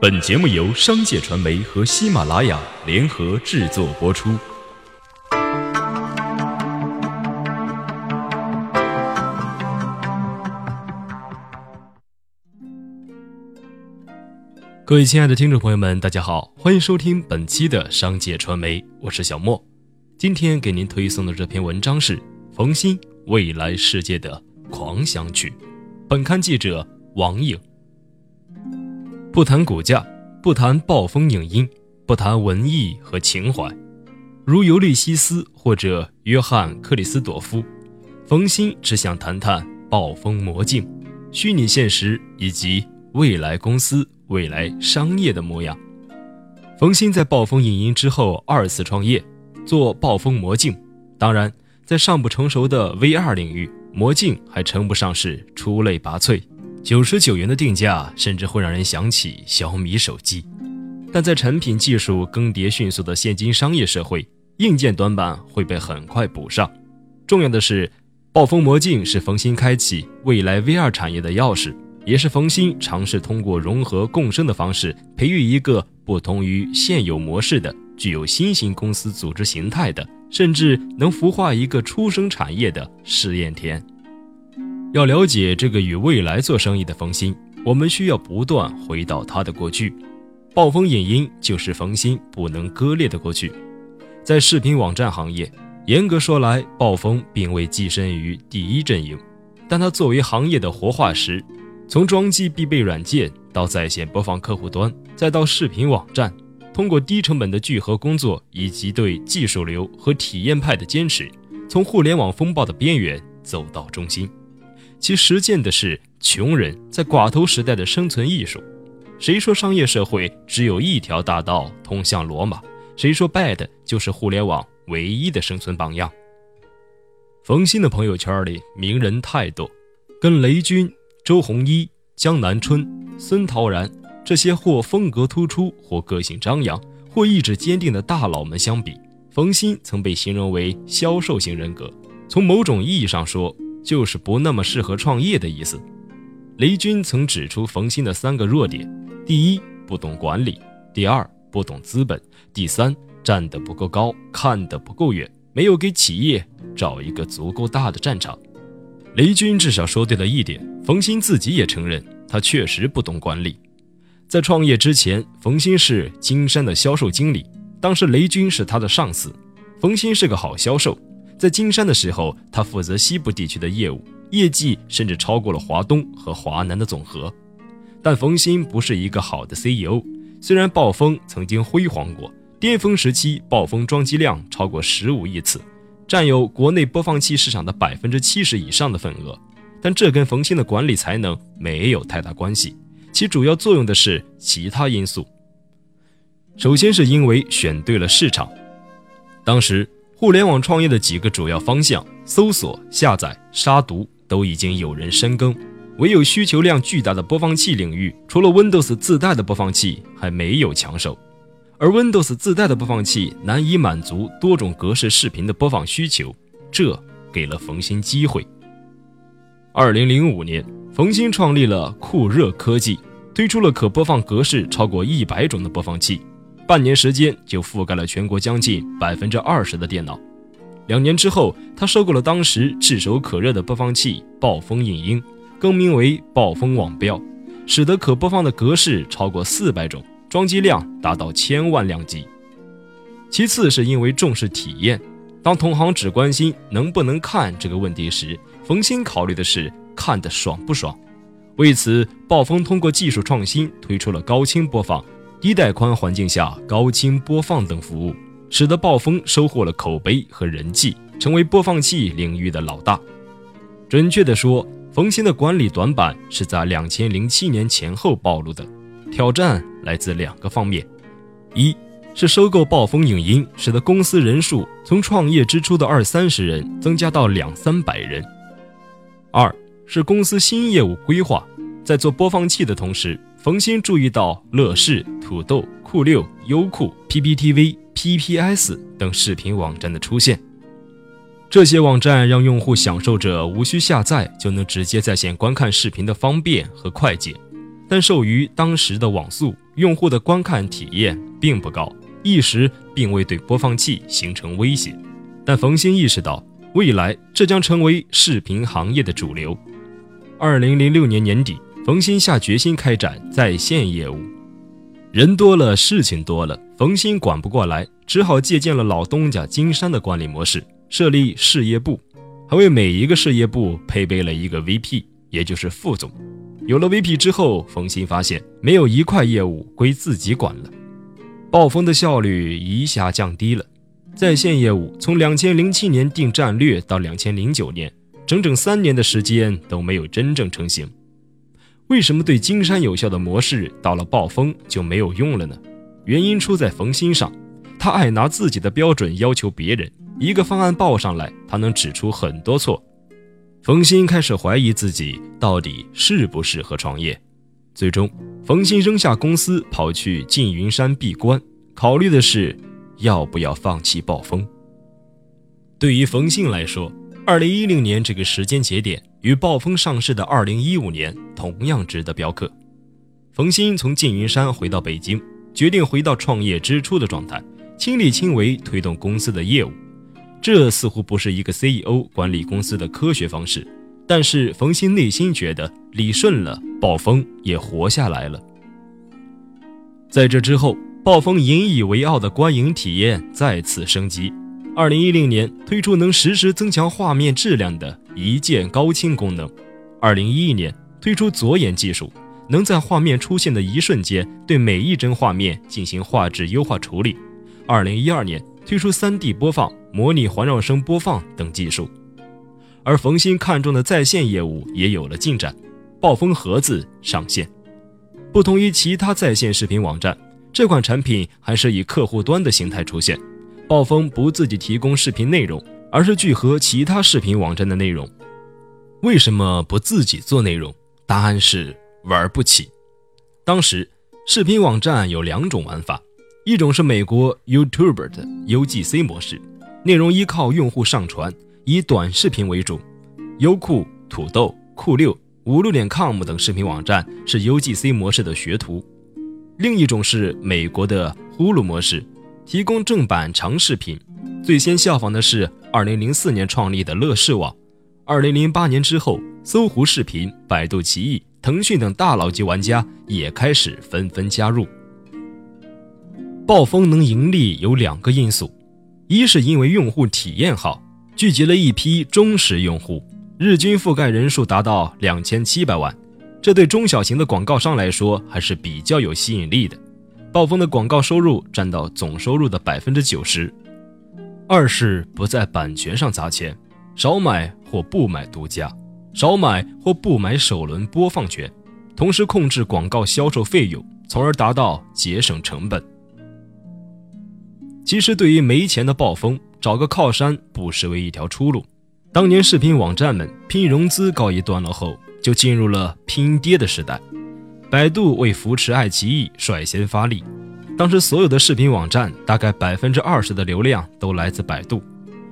本节目由商界传媒和喜马拉雅联合制作播出。各位亲爱的听众朋友们，大家好，欢迎收听本期的商界传媒，我是小莫。今天给您推送的这篇文章是冯鑫《未来世界的狂想曲》，本刊记者王颖。不谈股价，不谈暴风影音，不谈文艺和情怀，如尤利西斯或者约翰克里斯朵夫，冯鑫只想谈谈暴风魔镜、虚拟现实以及未来公司、未来商业的模样。冯鑫在暴风影音之后二次创业，做暴风魔镜。当然，在尚不成熟的 VR 领域，魔镜还称不上是出类拔萃。九十九元的定价，甚至会让人想起小米手机。但在产品技术更迭迅速的现今商业社会，硬件短板会被很快补上。重要的是，暴风魔镜是冯鑫开启未来 VR 产业的钥匙，也是冯鑫尝试通过融合共生的方式，培育一个不同于现有模式的、具有新型公司组织形态的，甚至能孵化一个出生产业的试验田。要了解这个与未来做生意的冯鑫，我们需要不断回到他的过去。暴风影音就是冯鑫不能割裂的过去。在视频网站行业，严格说来，暴风并未跻身于第一阵营，但它作为行业的活化石，从装机必备软件到在线播放客户端，再到视频网站，通过低成本的聚合工作以及对技术流和体验派的坚持，从互联网风暴的边缘走到中心。其实践的是穷人在寡头时代的生存艺术。谁说商业社会只有一条大道通向罗马？谁说 bad 就是互联网唯一的生存榜样？冯鑫的朋友圈里名人太多，跟雷军、周鸿祎、江南春、孙陶然这些或风格突出、或个性张扬、或意志坚定的大佬们相比，冯鑫曾被形容为销售型人格。从某种意义上说，就是不那么适合创业的意思。雷军曾指出冯鑫的三个弱点：第一，不懂管理；第二，不懂资本；第三，站得不够高，看得不够远，没有给企业找一个足够大的战场。雷军至少说对了一点，冯鑫自己也承认，他确实不懂管理。在创业之前，冯鑫是金山的销售经理，当时雷军是他的上司，冯鑫是个好销售。在金山的时候，他负责西部地区的业务，业绩甚至超过了华东和华南的总和。但冯鑫不是一个好的 CEO。虽然暴风曾经辉煌过，巅峰时期暴风装机量超过十五亿次，占有国内播放器市场的百分之七十以上的份额，但这跟冯鑫的管理才能没有太大关系。其主要作用的是其他因素。首先是因为选对了市场，当时。互联网创业的几个主要方向，搜索、下载、杀毒都已经有人深耕，唯有需求量巨大的播放器领域，除了 Windows 自带的播放器还没有抢手，而 Windows 自带的播放器难以满足多种格式视频的播放需求，这给了冯鑫机会。二零零五年，冯鑫创立了酷热科技，推出了可播放格式超过一百种的播放器。半年时间就覆盖了全国将近百分之二十的电脑。两年之后，他收购了当时炙手可热的播放器暴风影音，更名为暴风网标，使得可播放的格式超过四百种，装机量达到千万量级。其次是因为重视体验，当同行只关心能不能看这个问题时，冯鑫考虑的是看得爽不爽。为此，暴风通过技术创新推出了高清播放。低带宽环境下高清播放等服务，使得暴风收获了口碑和人气，成为播放器领域的老大。准确地说，冯鑫的管理短板是在两千零七年前后暴露的。挑战来自两个方面：一是收购暴风影音，使得公司人数从创业之初的二三十人增加到两三百人；二是公司新业务规划，在做播放器的同时。冯鑫注意到乐视、土豆、酷六、优酷、PPTV、PPS 等视频网站的出现，这些网站让用户享受着无需下载就能直接在线观看视频的方便和快捷。但受于当时的网速，用户的观看体验并不高，一时并未对播放器形成威胁。但冯鑫意识到，未来这将成为视频行业的主流。二零零六年年底，冯鑫下决心开展在线业务。人多了，事情多了，冯鑫管不过来，只好借鉴了老东家金山的管理模式，设立事业部，还为每一个事业部配备了一个 VP，也就是副总。有了 VP 之后，冯鑫发现没有一块业务归自己管了，暴风的效率一下降低了。在线业务从两千零七年定战略到两千零九年，整整三年的时间都没有真正成型。为什么对金山有效的模式到了暴风就没有用了呢？原因出在冯鑫上，他爱拿自己的标准要求别人，一个方案报上来，他能指出很多错。冯鑫开始怀疑自己到底适不适合创业，最终，冯鑫扔下公司跑去缙云山闭关，考虑的是要不要放弃暴风。对于冯鑫来说，二零一零年这个时间节点与暴风上市的二零一五年同样值得标刻。冯鑫从缙云山回到北京，决定回到创业之初的状态，亲力亲为推动公司的业务。这似乎不是一个 CEO 管理公司的科学方式，但是冯鑫内心觉得理顺了，暴风也活下来了。在这之后，暴风引以为傲的观影体验再次升级。二零一零年推出能实时增强画面质量的一键高清功能；二零一一年推出左眼技术，能在画面出现的一瞬间对每一帧画面进行画质优化处理；二零一二年推出三 D 播放。模拟环绕声播放等技术，而冯鑫看中的在线业务也有了进展，暴风盒子上线。不同于其他在线视频网站，这款产品还是以客户端的形态出现。暴风不自己提供视频内容，而是聚合其他视频网站的内容。为什么不自己做内容？答案是玩不起。当时视频网站有两种玩法，一种是美国 YouTube 的 UGC 模式。内容依靠用户上传，以短视频为主。优酷、土豆、酷六、五六点 com 等视频网站是 UGC 模式的学徒。另一种是美国的呼噜模式，提供正版长视频。最先效仿的是2004年创立的乐视网。2008年之后，搜狐视频、百度奇艺、腾讯等大佬级玩家也开始纷纷加入。暴风能盈利有两个因素。一是因为用户体验好，聚集了一批忠实用户，日均覆盖人数达到两千七百万，这对中小型的广告商来说还是比较有吸引力的。暴风的广告收入占到总收入的百分之九十。二是不在版权上砸钱，少买或不买独家，少买或不买首轮播放权，同时控制广告销售费用，从而达到节省成本。其实，对于没钱的暴风，找个靠山不失为一条出路。当年视频网站们拼融资告一段落后，就进入了拼爹的时代。百度为扶持爱奇艺率先发力，当时所有的视频网站大概百分之二十的流量都来自百度，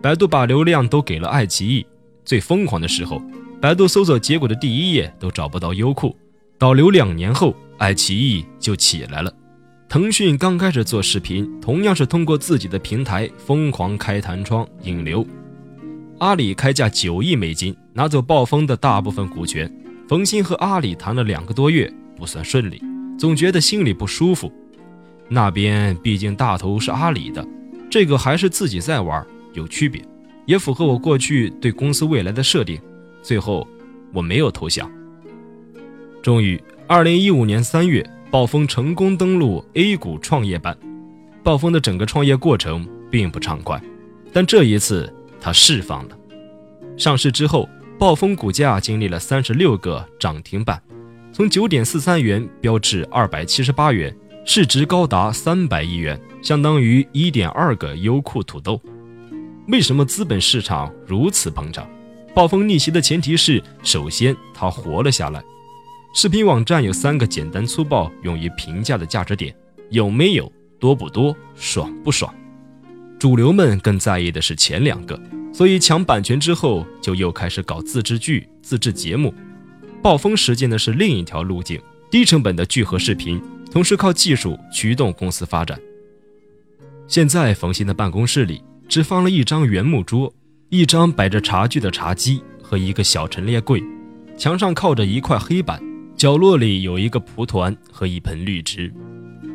百度把流量都给了爱奇艺。最疯狂的时候，百度搜索结果的第一页都找不到优酷。导流两年后，爱奇艺就起来了。腾讯刚开始做视频，同样是通过自己的平台疯狂开弹窗引流。阿里开价九亿美金拿走暴风的大部分股权，冯鑫和阿里谈了两个多月，不算顺利，总觉得心里不舒服。那边毕竟大头是阿里的，这个还是自己在玩，有区别，也符合我过去对公司未来的设定。最后，我没有投降。终于，二零一五年三月。暴风成功登陆 A 股创业板，暴风的整个创业过程并不畅快，但这一次他释放了。上市之后，暴风股价经历了三十六个涨停板，从九点四三元飙至二百七十八元，市值高达三百亿元，相当于一点二个优酷土豆。为什么资本市场如此膨胀？暴风逆袭的前提是，首先它活了下来。视频网站有三个简单粗暴用于评价的价值点：有没有、多不多、爽不爽。主流们更在意的是前两个，所以抢版权之后，就又开始搞自制剧、自制节目。暴风实践的是另一条路径：低成本的聚合视频，同时靠技术驱动公司发展。现在冯鑫的办公室里只放了一张原木桌，一张摆着茶具的茶几和一个小陈列柜，墙上靠着一块黑板，角落里有一个蒲团和一盆绿植。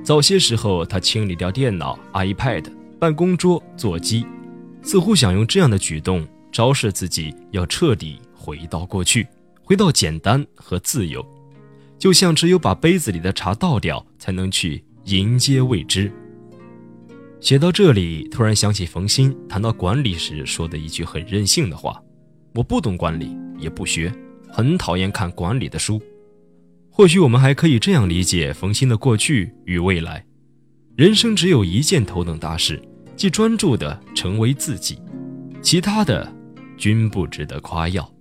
早些时候，他清理掉电脑、iPad、办公桌、座机，似乎想用这样的举动昭示自己要彻底回到过去，回到简单和自由，就像只有把杯子里的茶倒掉，才能去迎接未知。写到这里，突然想起冯鑫谈到管理时说的一句很任性的话：“我不懂管理，也不学，很讨厌看管理的书。”或许我们还可以这样理解冯鑫的过去与未来：人生只有一件头等大事，即专注的成为自己，其他的均不值得夸耀。